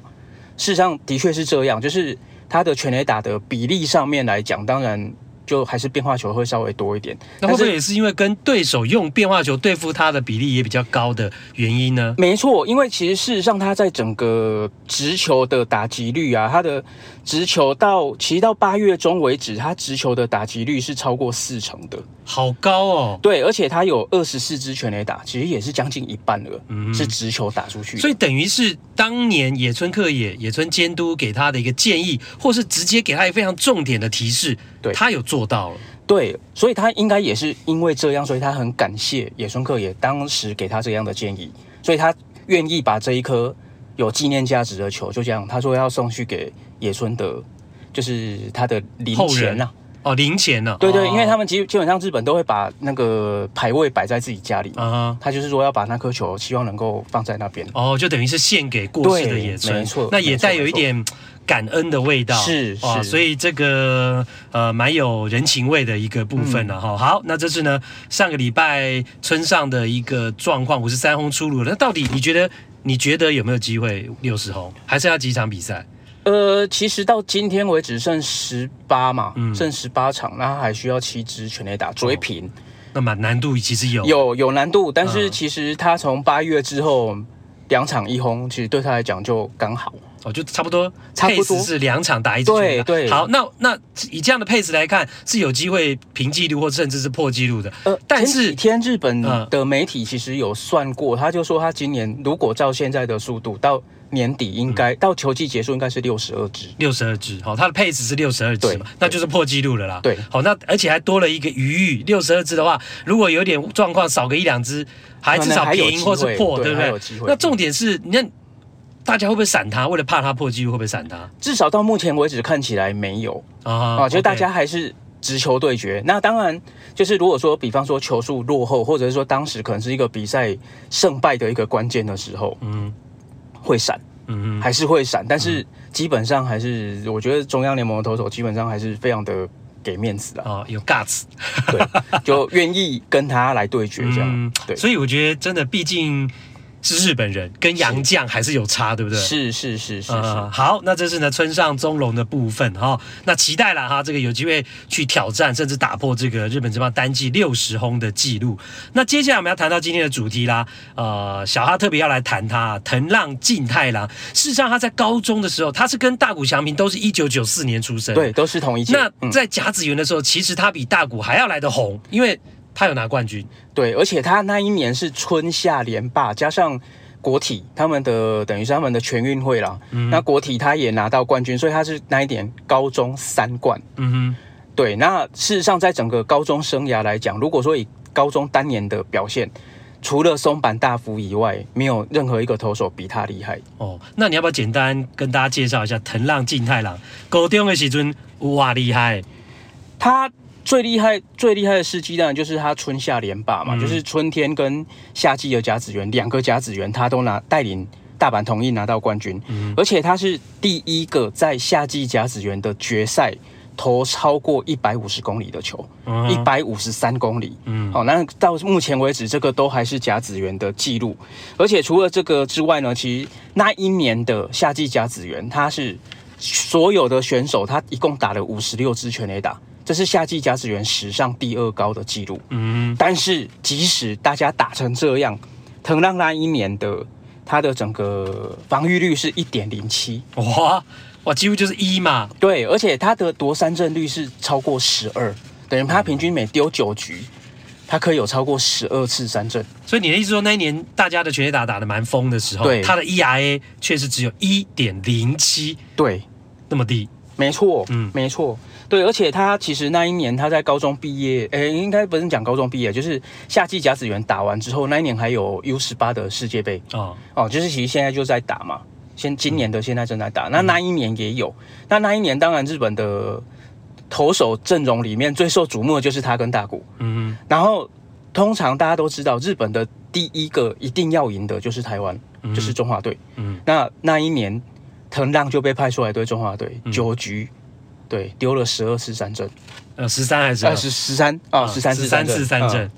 Speaker 1: 事实上，的确是这样，就是他的全垒打的比例上面来讲，当然。”就还是变化球会稍微多一点，
Speaker 3: 那会不会也是因为跟对手用变化球对付他的比例也比较高的原因呢？
Speaker 1: 没错，因为其实事实上他在整个直球的打击率啊，他的直球到其实到八月中为止，他直球的打击率是超过四成的，
Speaker 3: 好高哦。
Speaker 1: 对，而且他有二十四支全垒打，其实也是将近一半了，嗯，是直球打出去，
Speaker 3: 所以等于是当年野村克也、野村监督给他的一个建议，或是直接给他一个非常重点的提示。对，他有做到了，
Speaker 1: 对，所以他应该也是因为这样，所以他很感谢野村克也当时给他这样的建议，所以他愿意把这一颗有纪念价值的球，就这样，他说要送去给野村的，就是他的零钱呐、啊，
Speaker 3: 哦，零钱呢、啊，
Speaker 1: 对对，因为他们基基本上日本都会把那个牌位摆在自己家里，啊、uh-huh，他就是说要把那颗球，希望能够放在那边，
Speaker 3: 哦，就等于是献给过世的野村，
Speaker 1: 没错，
Speaker 3: 那也带有一点。感恩的味道
Speaker 1: 是是，
Speaker 3: 所以这个呃蛮有人情味的一个部分了哈、嗯。好，那这是呢上个礼拜村上的一个状况，五十三轰出炉了。那到底你觉得你觉得有没有机会六十轰？还剩下几场比赛？
Speaker 1: 呃，其实到今天为止剩十八嘛，嗯、剩十八场，那他还需要七支全垒打追平。
Speaker 3: 那么难度其实有
Speaker 1: 有有难度，但是其实他从八月之后两场一轰，其实对他来讲就刚好。
Speaker 3: 哦，就差不多，差不多是两场打一支。
Speaker 1: 对对。
Speaker 3: 好，那那以这样的配置来看，是有机会平纪录或甚至是破纪录的。呃，但是
Speaker 1: 前几天日本的媒体其实有算过，他就说他今年如果照现在的速度，到年底应该、嗯、到球季结束应该是六十二支。
Speaker 3: 六十二支，好，他的配置是六十二支嘛，那就是破纪录了啦。
Speaker 1: 对，
Speaker 3: 好，那而且还多了一个余裕，六十二支的话，如果有点状况少个一两支，还至少平或是破，对不对？那重点是，你看。大家会不会闪他？为了怕他破纪录，会不会闪他？
Speaker 1: 至少到目前为止看起来没有啊啊！就大家还是直球对决。那当然，就是如果说，比方说球数落后，或者是说当时可能是一个比赛胜败的一个关键的时候，嗯，会闪，嗯嗯，还是会闪。但是基本上还是，我觉得中央联盟的投手基本上还是非常的给面子的
Speaker 3: 啊，有 guts，
Speaker 1: 对，就愿意跟他来对决这样。嗯、对，
Speaker 3: 所以我觉得真的，毕竟。是日本人跟洋将还是有差，对不对？
Speaker 1: 是是是是。
Speaker 3: 好，那这是呢村上宗隆的部分哈、哦。那期待了哈，这个有机会去挑战，甚至打破这个日本这帮单季六十轰的记录。那接下来我们要谈到今天的主题啦。呃，小哈特别要来谈他藤浪晋太郎。事实上他在高中的时候，他是跟大谷翔平都是一九九四年出生，
Speaker 1: 对，都是同一届。
Speaker 3: 那在甲子园的时候，其实他比大谷还要来得红，因为。他有拿冠军，
Speaker 1: 对，而且他那一年是春夏连霸，加上国体他们的等于是他们的全运会啦。嗯、那国体他也拿到冠军，所以他是那一年高中三冠。嗯哼，对。那事实上，在整个高中生涯来讲，如果说以高中单年的表现，除了松坂大辅以外，没有任何一个投手比他厉害。
Speaker 3: 哦，那你要不要简单跟大家介绍一下藤浪晋太郎？高中的时阵哇厉害，
Speaker 1: 他。最厉害、最厉害的事迹当然就是他春夏连霸嘛，嗯、就是春天跟夏季的甲子园两个甲子园，他都拿带领大阪桐荫拿到冠军，嗯、而且他是第一个在夏季甲子园的决赛投超过一百五十公里的球，一百五十三公里。嗯，好，那到目前为止，这个都还是甲子园的记录。而且除了这个之外呢，其实那一年的夏季甲子园，他是所有的选手，他一共打了五十六支全垒打。这是夏季甲子园史上第二高的纪录。嗯，但是即使大家打成这样，藤浪那一年的他的整个防御率是一点零七。
Speaker 3: 哇哇，几乎就是一嘛。
Speaker 1: 对，而且他的夺三振率是超过十二，等于他平均每丢九局，他可以有超过十二次三振。
Speaker 3: 所以你的意思说，那一年大家的全垒打打的蛮疯的时候，
Speaker 1: 对
Speaker 3: 他的 ERA 确实只有一点零七，
Speaker 1: 对，
Speaker 3: 那么低。
Speaker 1: 没错，嗯，没错。对，而且他其实那一年他在高中毕业，诶，应该不是讲高中毕业，就是夏季甲子园打完之后，那一年还有 U 十八的世界杯哦哦，就是其实现在就在打嘛，现今年的现在正在打，嗯、那那一年也有，那那一年当然日本的投手阵容里面最受瞩目的就是他跟大谷，嗯，然后通常大家都知道日本的第一个一定要赢的就是台湾，嗯、就是中华队，嗯，那那一年藤浪就被派出来对中华队九局。对，丢了十二次三振，
Speaker 3: 呃，十三还是
Speaker 1: 二？十十三啊，十三次三
Speaker 3: 次三振，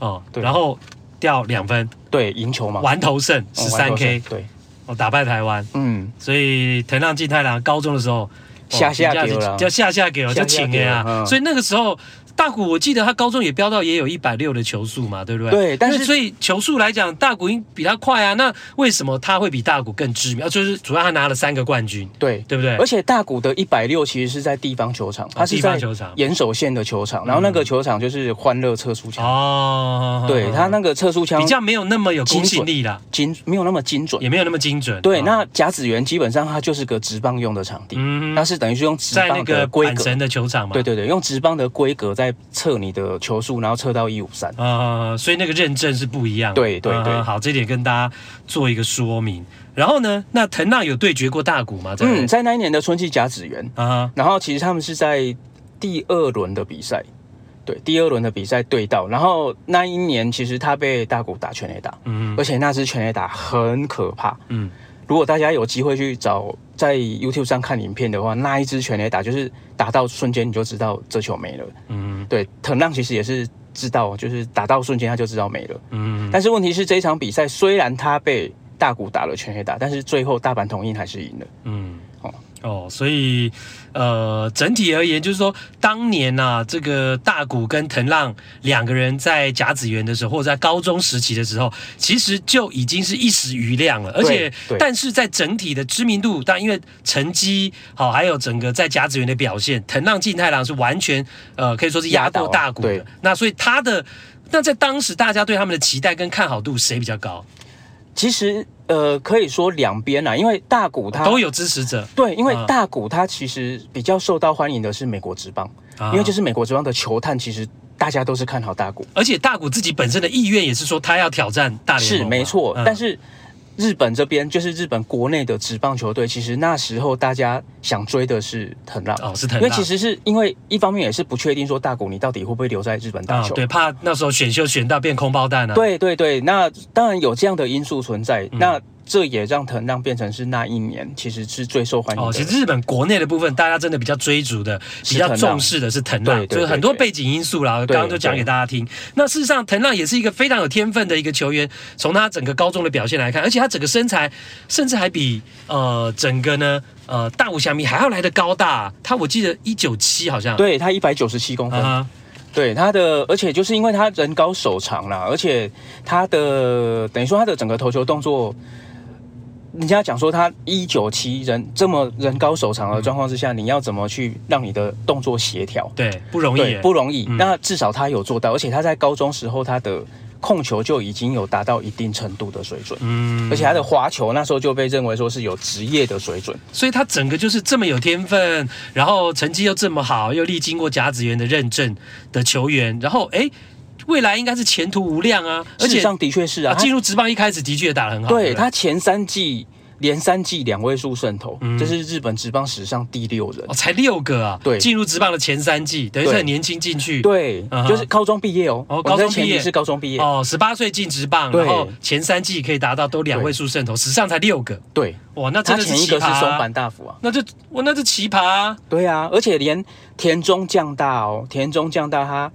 Speaker 3: 哦，对，然后掉两分，
Speaker 1: 对，赢球嘛，
Speaker 3: 完投胜十三 K，
Speaker 1: 对，
Speaker 3: 哦，打败台湾，嗯，所以藤浪进太郎高中的时候
Speaker 1: 下下给了，
Speaker 3: 叫下下给了，就请了啊，所以那个时候。大谷，我记得他高中也飙到也有一百六的球速嘛，对不对？
Speaker 1: 对，但是
Speaker 3: 所以球速来讲，大谷应比他快啊。那为什么他会比大谷更知名？就是主要他拿了三个冠军，
Speaker 1: 对
Speaker 3: 对不对？
Speaker 1: 而且大谷的一百六其实是在地方球场，他是在岩手县的球场，然后那个球场就是欢乐测速枪哦。对他那个测速枪
Speaker 3: 比较没有那么有公信力啦，
Speaker 1: 精没有那么精准，
Speaker 3: 也没有那么精准。
Speaker 1: 对，那甲子园基本上它就是个直棒用的场地，嗯，它是等于是用直棒的规格
Speaker 3: 的球场嘛。
Speaker 1: 对对对，用直棒的规格在测你的。球速，然后测到一五三，
Speaker 3: 呃，所以那个认证是不一样的。
Speaker 1: 对对对、呃，
Speaker 3: 好，这点跟大家做一个说明。然后呢，那藤浪有对决过大谷吗？在
Speaker 1: 嗯，在那一年的春季甲子园啊，然后其实他们是在第二轮的比赛，对，第二轮的比赛对到，然后那一年其实他被大谷打全垒打，嗯，而且那支全垒打很可怕，嗯。如果大家有机会去找在 YouTube 上看影片的话，那一支全垒打就是打到瞬间你就知道这球没了。嗯，对，藤浪其实也是知道，就是打到瞬间他就知道没了。嗯，但是问题是这一场比赛虽然他被大谷打了全垒打，但是最后大阪桐荫还是赢了。嗯。
Speaker 3: 哦，所以，呃，整体而言，就是说，当年呐、啊，这个大谷跟藤浪两个人在甲子园的时候，或者在高中时期的时候，其实就已经是一时瑜亮了。而且，但是在整体的知名度，但因为成绩好，还有整个在甲子园的表现，藤浪晋太郎是完全，呃，可以说是压过大谷的。那所以他的，那在当时大家对他们的期待跟看好度，谁比较高？
Speaker 1: 其实。呃，可以说两边啊，因为大股它
Speaker 3: 都有支持者。
Speaker 1: 对，因为大股它其实比较受到欢迎的是美国职棒，啊、因为就是美国职棒的球探，其实大家都是看好大股，
Speaker 3: 而且大股自己本身的意愿也是说他要挑战大联盟。
Speaker 1: 是没错，嗯、但是。日本这边就是日本国内的职棒球队，其实那时候大家想追的是藤浪
Speaker 3: 哦，是藤浪，
Speaker 1: 因为其实是因为一方面也是不确定说大谷你到底会不会留在日本打球，
Speaker 3: 哦，对，怕那时候选秀选到变空包弹啊。
Speaker 1: 对对对，那当然有这样的因素存在，嗯、那。这也让藤浪变成是那一年其实是最受欢迎的。哦，
Speaker 3: 其实日本国内的部分，大家真的比较追逐的、比较重视的是藤浪，就是很多背景因素啦。刚刚就讲给大家听。那事实上，藤浪也是一个非常有天分的一个球员。从他整个高中的表现来看，而且他整个身材甚至还比呃整个呢呃大武翔平还要来的高大。他我记得一九七好像，
Speaker 1: 对他一百九十七公分。Uh huh. 对他的，而且就是因为他人高手长啦，而且他的等于说他的整个投球动作。人家讲说他一九七人这么人高手长的状况之下，嗯、你要怎么去让你的动作协调？
Speaker 3: 对，不容易，
Speaker 1: 不容易。嗯、那至少他有做到，而且他在高中时候他的控球就已经有达到一定程度的水准，嗯，而且他的滑球那时候就被认为说是有职业的水准，
Speaker 3: 所以他整个就是这么有天分，然后成绩又这么好，又历经过甲子园的认证的球员，然后哎，未来应该是前途无量啊，而且
Speaker 1: 上的确是啊，
Speaker 3: 进入职棒一开始的确也打得很好，
Speaker 1: 对，对他前三季。连三季两位数胜投，这是日本职棒史上第六人，
Speaker 3: 哦，才六个啊！
Speaker 1: 对，
Speaker 3: 进入职棒的前三季，等于是很年轻进去，
Speaker 1: 对，就是高中毕业哦。
Speaker 3: 哦，高中毕业
Speaker 1: 是高中毕业
Speaker 3: 哦，十八岁进职棒，然后前三季可以达到都两位数胜投，史上才六个。
Speaker 1: 对，
Speaker 3: 哇，那真的是
Speaker 1: 前一个是松坂大辅啊，
Speaker 3: 那就哇，那是奇葩啊！
Speaker 1: 对啊，而且连田中将大哦，田中将大他。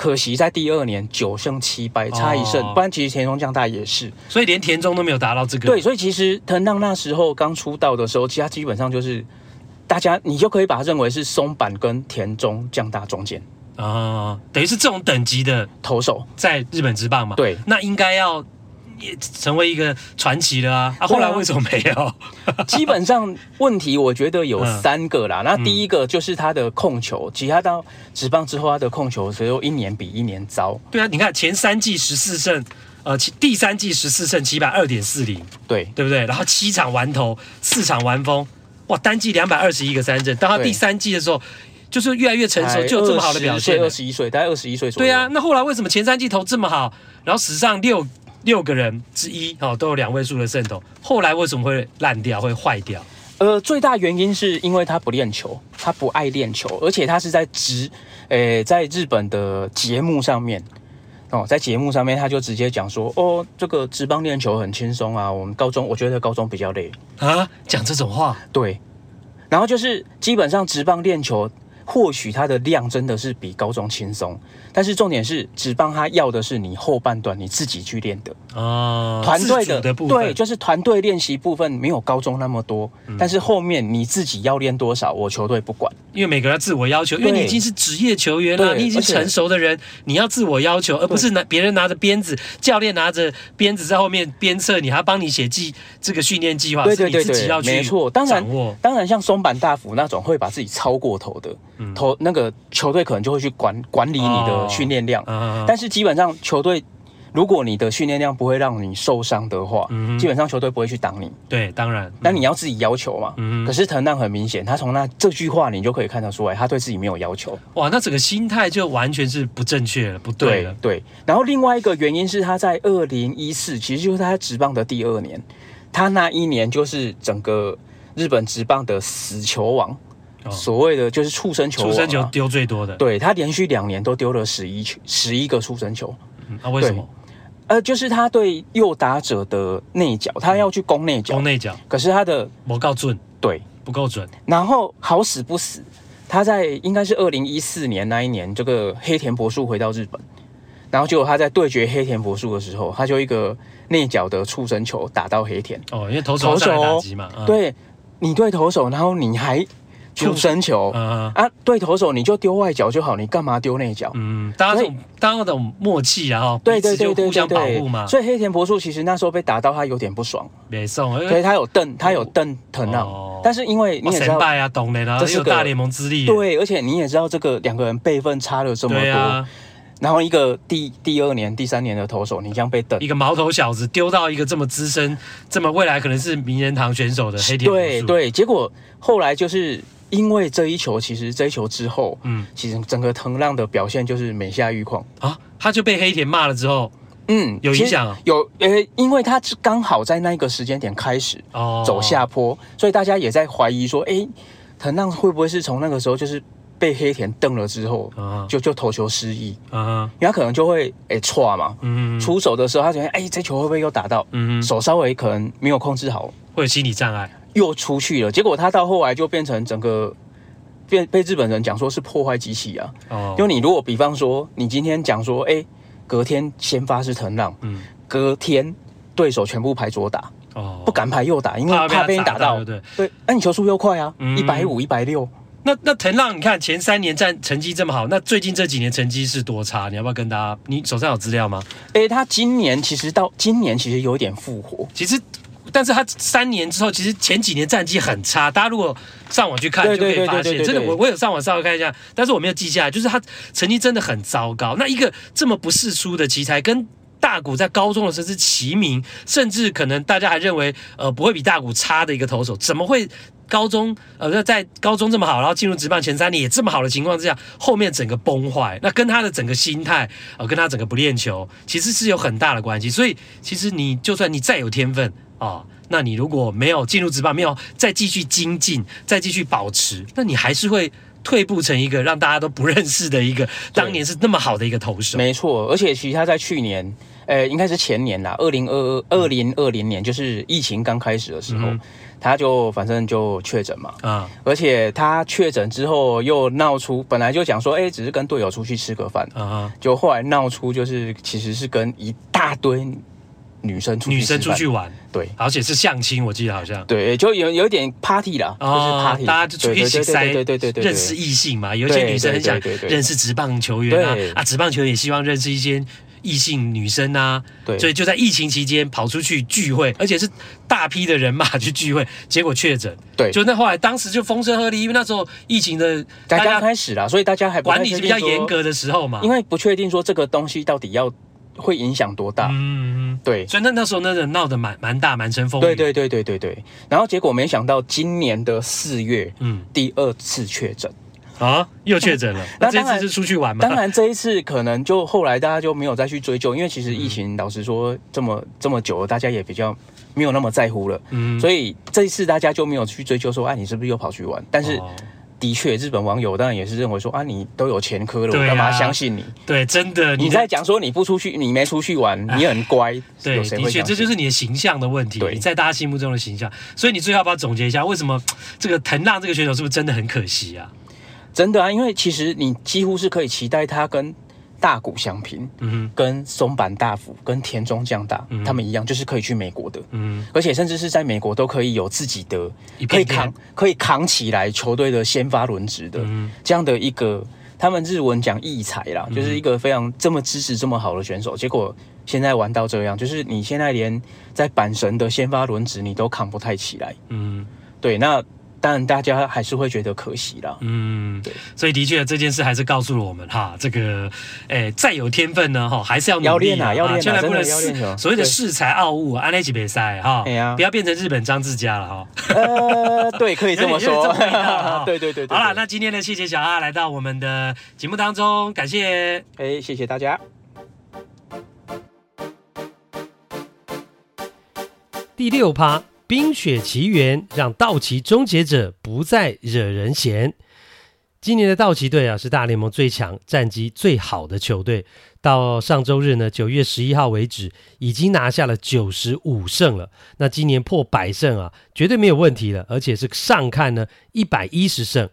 Speaker 1: 可惜在第二年九胜七败，差一胜，哦、不然其实田中将大也是，
Speaker 3: 所以连田中都没有达到这个。
Speaker 1: 对，所以其实藤浪那时候刚出道的时候，其实他基本上就是大家你就可以把它认为是松坂跟田中将大中间
Speaker 3: 啊、哦，等于是这种等级的
Speaker 1: 投手在
Speaker 3: 日本职棒嘛。
Speaker 1: 对，
Speaker 3: 那应该要。也成为一个传奇了啊！啊，后来为什么没有？
Speaker 1: 基本上问题我觉得有三个啦。嗯、那第一个就是他的控球，其他到职棒之后，他的控球只有一年比一年糟。
Speaker 3: 对啊，你看前三季十四胜，呃，第三季十四胜七百二点四零，对对不对？然后七场完投，四场完封，哇，单季两百二十一个三振。到他第三季的时候，就是越来越成熟，就有这么好的表现。
Speaker 1: 二十一岁，大概二十一岁左右。
Speaker 3: 对啊，那后来为什么前三季投这么好，然后史上六？六个人之一哦，都有两位数的胜投。后来为什么会烂掉、会坏掉？
Speaker 1: 呃，最大原因是因为他不练球，他不爱练球，而且他是在职，诶、呃，在日本的节目上面哦，在节目上面他就直接讲说，哦，这个职棒练球很轻松啊，我们高中我觉得高中比较累
Speaker 3: 啊，讲这种话，
Speaker 1: 对，然后就是基本上职棒练球。或许他的量真的是比高中轻松，但是重点是只帮他要的是你后半段你自己去练的
Speaker 3: 啊，
Speaker 1: 团队的，
Speaker 3: 的部分
Speaker 1: 对，就是团队练习部分没有高中那么多，嗯、但是后面你自己要练多少，我球队不管，
Speaker 3: 因为每个人自我要求，因为你已经是职业球员了，你已经成熟的人，你要自我要求，而不是拿别人拿着鞭子，教练拿着鞭子在后面鞭策你，还帮你写计这个训练计划，
Speaker 1: 对对对对，
Speaker 3: 是你自己要去
Speaker 1: 没错，当然当然像松坂大辅那种会把自己超过头的。投那个球队可能就会去管管理你的训练量，哦、但是基本上球队，如果你的训练量不会让你受伤的话，嗯、基本上球队不会去挡你。
Speaker 3: 对，当然，
Speaker 1: 那你要自己要求嘛。嗯、哼可是藤浪很明显，他从那这句话你就可以看得出来，他对自己没有要求。
Speaker 3: 哇，那整个心态就完全是不正确了，不对了。
Speaker 1: 对，对。然后另外一个原因是他在二零一四，其实就是他职棒的第二年，他那一年就是整个日本职棒的死球王。所谓的就是触身球，啊，触身球
Speaker 3: 丢最多的，
Speaker 1: 对，他连续两年都丢了十一球，十一个触身球。
Speaker 3: 那、嗯啊、为什么？
Speaker 1: 呃，就是他对右打者的内角，他要去攻内角，
Speaker 3: 攻内角，
Speaker 1: 可是他的
Speaker 3: 不够准，
Speaker 1: 对，
Speaker 3: 不够准。
Speaker 1: 然后好死不死，他在应该是二零一四年那一年，这个黑田博树回到日本，然后结果他在对决黑田博树的时候，他就一个内角的触身球打到黑田。
Speaker 3: 哦，因为投手
Speaker 1: 投手，嗯、对，你对投手，然后你还。触身球、嗯、啊，对投手你就丢外角就好，你干嘛丢内角？
Speaker 3: 嗯，大家这种大家这种默契，然后对对对对，互相保护嘛。
Speaker 1: 所以黑田博树其实那时候被打到，他有点不爽，
Speaker 3: 没送，
Speaker 1: 所以他有瞪，他有瞪藤浪。哦、但是因为你也知道，
Speaker 3: 啊，懂的，这是有大联盟资历，
Speaker 1: 对，而且你也知道这个两个人辈分差了这么多，啊、然后一个第第二年、第三年的投手，你这样被瞪，
Speaker 3: 一个毛头小子丢到一个这么资深、这么未来可能是名人堂选手的黑田
Speaker 1: 对对，结果后来就是。因为这一球，其实这一球之后，嗯，其实整个藤浪的表现就是每下愈况。
Speaker 3: 啊，他就被黑田骂了之后，嗯，有影响，
Speaker 1: 有呃，因为他刚好在那个时间点开始哦。走下坡，哦、所以大家也在怀疑说，哎，藤浪会不会是从那个时候就是被黑田瞪了之后，啊、就就投球失忆。啊，因为他可能就会哎错嘛，嗯，出手的时候他觉得哎这球会不会又打到，嗯，手稍微可能没有控制好，
Speaker 3: 会有心理障碍。
Speaker 1: 又出去了，结果他到后来就变成整个变被日本人讲说是破坏机器啊。哦，因为你如果比方说你今天讲说，哎，隔天先发是藤浪，嗯，隔天对手全部排左打，哦，不敢排右打，因为怕被你打到，对对。那你球速又快啊，一百五、一百六。
Speaker 3: 那那藤浪，你看前三年战成绩这么好，那最近这几年成绩是多差？你要不要跟大家？你手上有资料吗？
Speaker 1: 哎，他今年其实到今年其实有点复活，
Speaker 3: 其实。但是他三年之后，其实前几年战绩很差。大家如果上网去看，就可以发现，真的，我我有上网稍微看一下，但是我没有记下来。就是他成绩真的很糟糕。那一个这么不世出的奇才，跟大大谷在高中的时候是齐名，甚至可能大家还认为呃不会比大谷差的一个投手，怎么会高中呃在高中这么好，然后进入职棒前三年也这么好的情况之下，后面整个崩坏，那跟他的整个心态呃跟他整个不练球其实是有很大的关系。所以其实你就算你再有天分啊。呃那你如果没有进入职棒，没有再继续精进，再继续保持，那你还是会退步成一个让大家都不认识的一个当年是那么好的一个投手。
Speaker 1: 没错，而且其实他在去年，呃，应该是前年啦，二零二二二零二零年，就是疫情刚开始的时候，嗯、他就反正就确诊嘛，啊，而且他确诊之后又闹出，本来就讲说，哎、欸，只是跟队友出去吃个饭，啊，就后来闹出就是其实是跟一大堆。女生出去
Speaker 3: 女生出去玩，
Speaker 1: 对，
Speaker 3: 而且是相亲，我记得好像。
Speaker 1: 对，就有有点 party 啦，哦、就是 party，
Speaker 3: 大家就出去一起塞，对对对对，认识异性嘛。有一些女生很想认识职棒球员啊，啊，职棒球员也希望认识一些异性女生啊，对，所以就在疫情期间跑出去聚会，而且是大批的人马去聚会，结果确诊，
Speaker 1: 对，
Speaker 3: 就那后来当时就风声鹤唳，因为那时候疫情的
Speaker 1: 刚刚开始啦，所以大家还
Speaker 3: 管理是比较严格的时候嘛，
Speaker 1: 因为不确定说这个东西到底要。会影响多大？嗯，对，
Speaker 3: 所以那那时候那个闹得蛮蛮大，蛮成风雨。
Speaker 1: 对对对对对对。然后结果没想到今年的四月，嗯，第二次确诊
Speaker 3: 啊，又确诊了。那这次是出去玩吗？
Speaker 1: 当然这一次可能就后来大家就没有再去追究，因为其实疫情老实说这么这么久了，大家也比较没有那么在乎了。嗯，所以这一次大家就没有去追究说，哎，你是不是又跑去玩？但是。的确，日本网友当然也是认为说啊，你都有前科了，我干嘛相信你？
Speaker 3: 对，真的，
Speaker 1: 你在讲说你不出去，你没出去玩，你很乖。
Speaker 3: 对，的确，这就是你的形象的问题，你在大家心目中的形象。所以你最后要不要总结一下，为什么这个藤浪这个选手是不是真的很可惜啊？
Speaker 1: 真的啊，因为其实你几乎是可以期待他跟。大谷翔平，嗯，跟松坂大辅、跟田中将大，嗯、他们一样，就是可以去美国的，嗯，而且甚至是在美国都可以有自己的，可以扛，可以扛起来球队的先发轮值的，嗯、这样的一个，他们日文讲异才啦，嗯、就是一个非常这么支持这么好的选手，结果现在玩到这样，就是你现在连在阪神的先发轮值你都扛不太起来，嗯，对，那。但大家还是会觉得可惜啦。嗯，对，
Speaker 3: 所以的确这件事还是告诉了我们哈，这个，诶、欸，再有天分呢，哈，还是要努力啊，
Speaker 1: 要练啊，
Speaker 3: 千万不能恃所谓的恃才傲物，安内吉比赛哈，不要变成日本张志佳了哈。
Speaker 1: 呃，对，可以这么 说。对对对，
Speaker 3: 好了，那今天的谢谢小阿来到我们的节目当中，感谢，
Speaker 1: 哎，谢谢大家。
Speaker 3: 第六趴。《冰雪奇缘》让道奇终结者不再惹人嫌。今年的道奇队啊，是大联盟最强、战绩最好的球队。到上周日呢，九月十一号为止，已经拿下了九十五胜了。那今年破百胜啊，绝对没有问题了。而且是上看呢一百一十胜。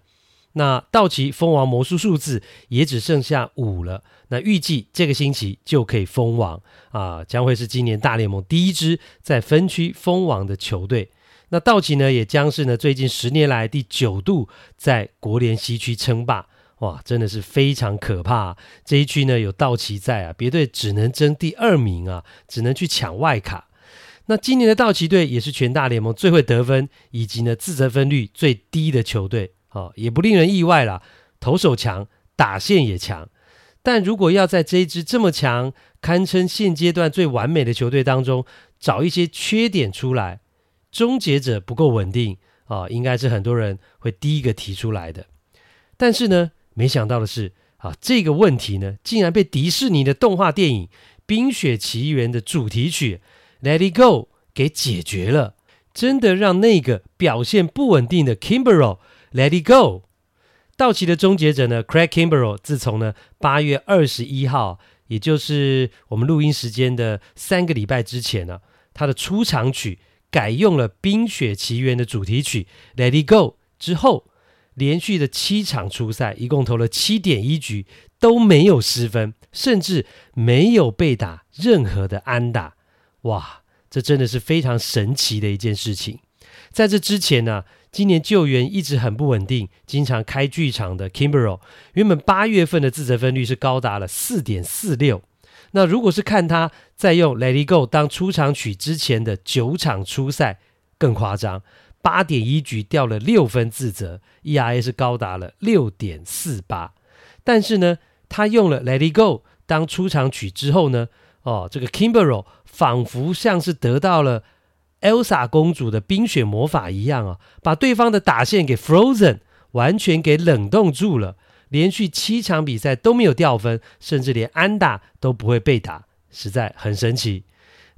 Speaker 3: 那道奇封王魔术数字也只剩下五了。那预计这个星期就可以封王啊，将会是今年大联盟第一支在分区封王的球队。那道奇呢，也将是呢最近十年来第九度在国联西区称霸。哇，真的是非常可怕啊！这一区呢有道奇在啊，别队只能争第二名啊，只能去抢外卡。那今年的道奇队也是全大联盟最会得分以及呢自责分率最低的球队。哦，也不令人意外啦，投手强，打线也强。但如果要在这一支这么强、堪称现阶段最完美的球队当中找一些缺点出来，终结者不够稳定啊、应该是很多人会第一个提出来的。但是呢，没想到的是啊，这个问题呢，竟然被迪士尼的动画电影《冰雪奇缘》的主题曲《Let It Go》给解决了，真的让那个表现不稳定的 Kimbrel Let it go，道奇的终结者呢？Craig Kimbrel 自从呢八月二十一号，也就是我们录音时间的三个礼拜之前呢、啊，他的出场曲改用了《冰雪奇缘》的主题曲 Let it go 之后，连续的七场出赛，一共投了七点一局，都没有失分，甚至没有被打任何的安打。哇，这真的是非常神奇的一件事情。在这之前呢、今年救援一直很不稳定，经常开剧场的 Kimbrel，原本八月份的自责分率是高达了四点四六。那如果是看他在用 Let It Go 当出场曲之前的九场初赛，更夸张，八点一局掉了六分自责，ERA 是高达了六点四八。但是呢，他用了 Let It Go 当出场曲之后呢，哦，这个 Kimbrough 仿佛像是得到了 Elsa 公主的冰雪魔法一样啊，把对方的打线给 frozen，完全给冷冻住了。连续七场比赛都没有掉分，甚至连安打都不会被打，实在很神奇。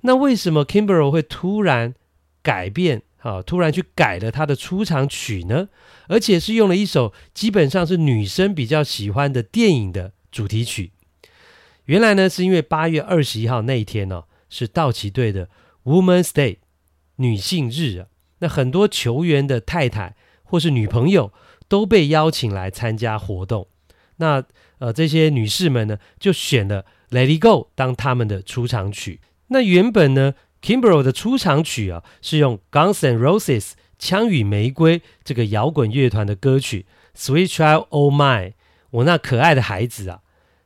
Speaker 3: 那为什么 Kimbro 会突然改变啊？突然去改了他的出场曲呢？而且是用了一首基本上是女生比较喜欢的电影的主题曲。原来呢，是因为八月二十一号那一天呢、哦，是道奇队的 Women's Day 女性日啊。那很多球员的太太或是女朋友都被邀请来参加活动。那呃，这些女士们呢，就选了 Let It Go 当他们的出场曲。那原本呢，Kimbrough 的出场曲啊，是用 Guns N' Roses 枪与玫瑰这个摇滚乐团的歌曲 Sweet Child O' Mine，我那可爱的孩子啊。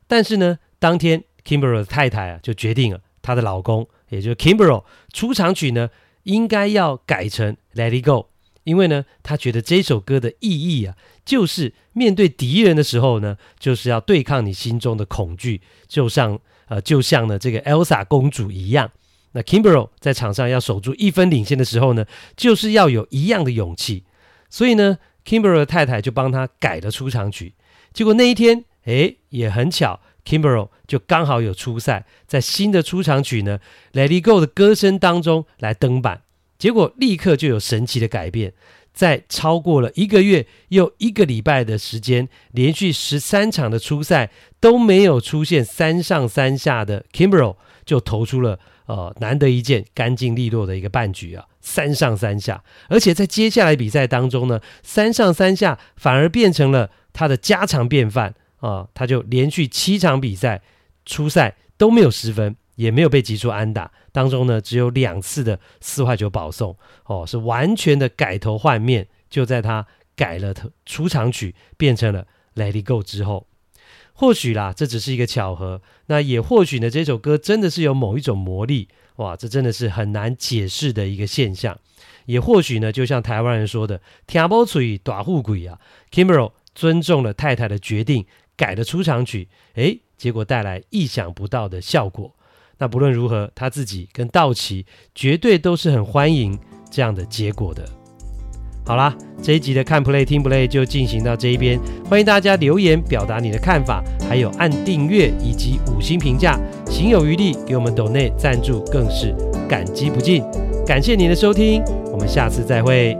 Speaker 3: 但是呢，当天 Kimbrough 的太太啊，就决定了，她的老公，也就是 Kimbrough 出场曲呢，应该要改成 Let It Go，因为呢，他觉得这首歌的意义啊，就是面对敌人的时候呢，就是要对抗你心中的恐惧，就像。呃，就像呢这个 Elsa 公主一样，那 Kimbro 在场上要守住一分领先的时候呢，就是要有一样的勇气。所以呢，Kimbro 的太太就帮他改了出场曲。结果那一天，诶，也很巧，Kimbro 就刚好有初赛，在新的出场曲呢《Let It Go》的歌声当中来登板。结果立刻就有神奇的改变。在超过了一个月又一个礼拜的时间，连续十三场的初赛都没有出现三上三下的 k i m b r o 就投出了呃难得一见干净利落的一个半局啊，三上三下，而且在接下来比赛当中呢，三上三下反而变成了他的家常便饭啊，他就连续七场比赛初赛都没有失分。也没有被击出安打，当中呢只有两次的四坏球保送，哦，是完全的改头换面。就在他改了出场曲，变成了 Let It Go 之后，或许啦，这只是一个巧合，那也或许呢，这首歌真的是有某一种魔力，哇，这真的是很难解释的一个现象。也或许呢，就像台湾人说的“听不出大富贵啊，Kimaro 尊重了太太的决定，改了出场曲，诶，结果带来意想不到的效果。那不论如何，他自己跟道奇绝对都是很欢迎这样的结果的。好啦，这一集的看 play 听 play 就进行到这一边，欢迎大家留言表达你的看法，还有按订阅以及五星评价，行有余力给我们抖内赞助更是感激不尽。感谢您的收听，我们下次再会。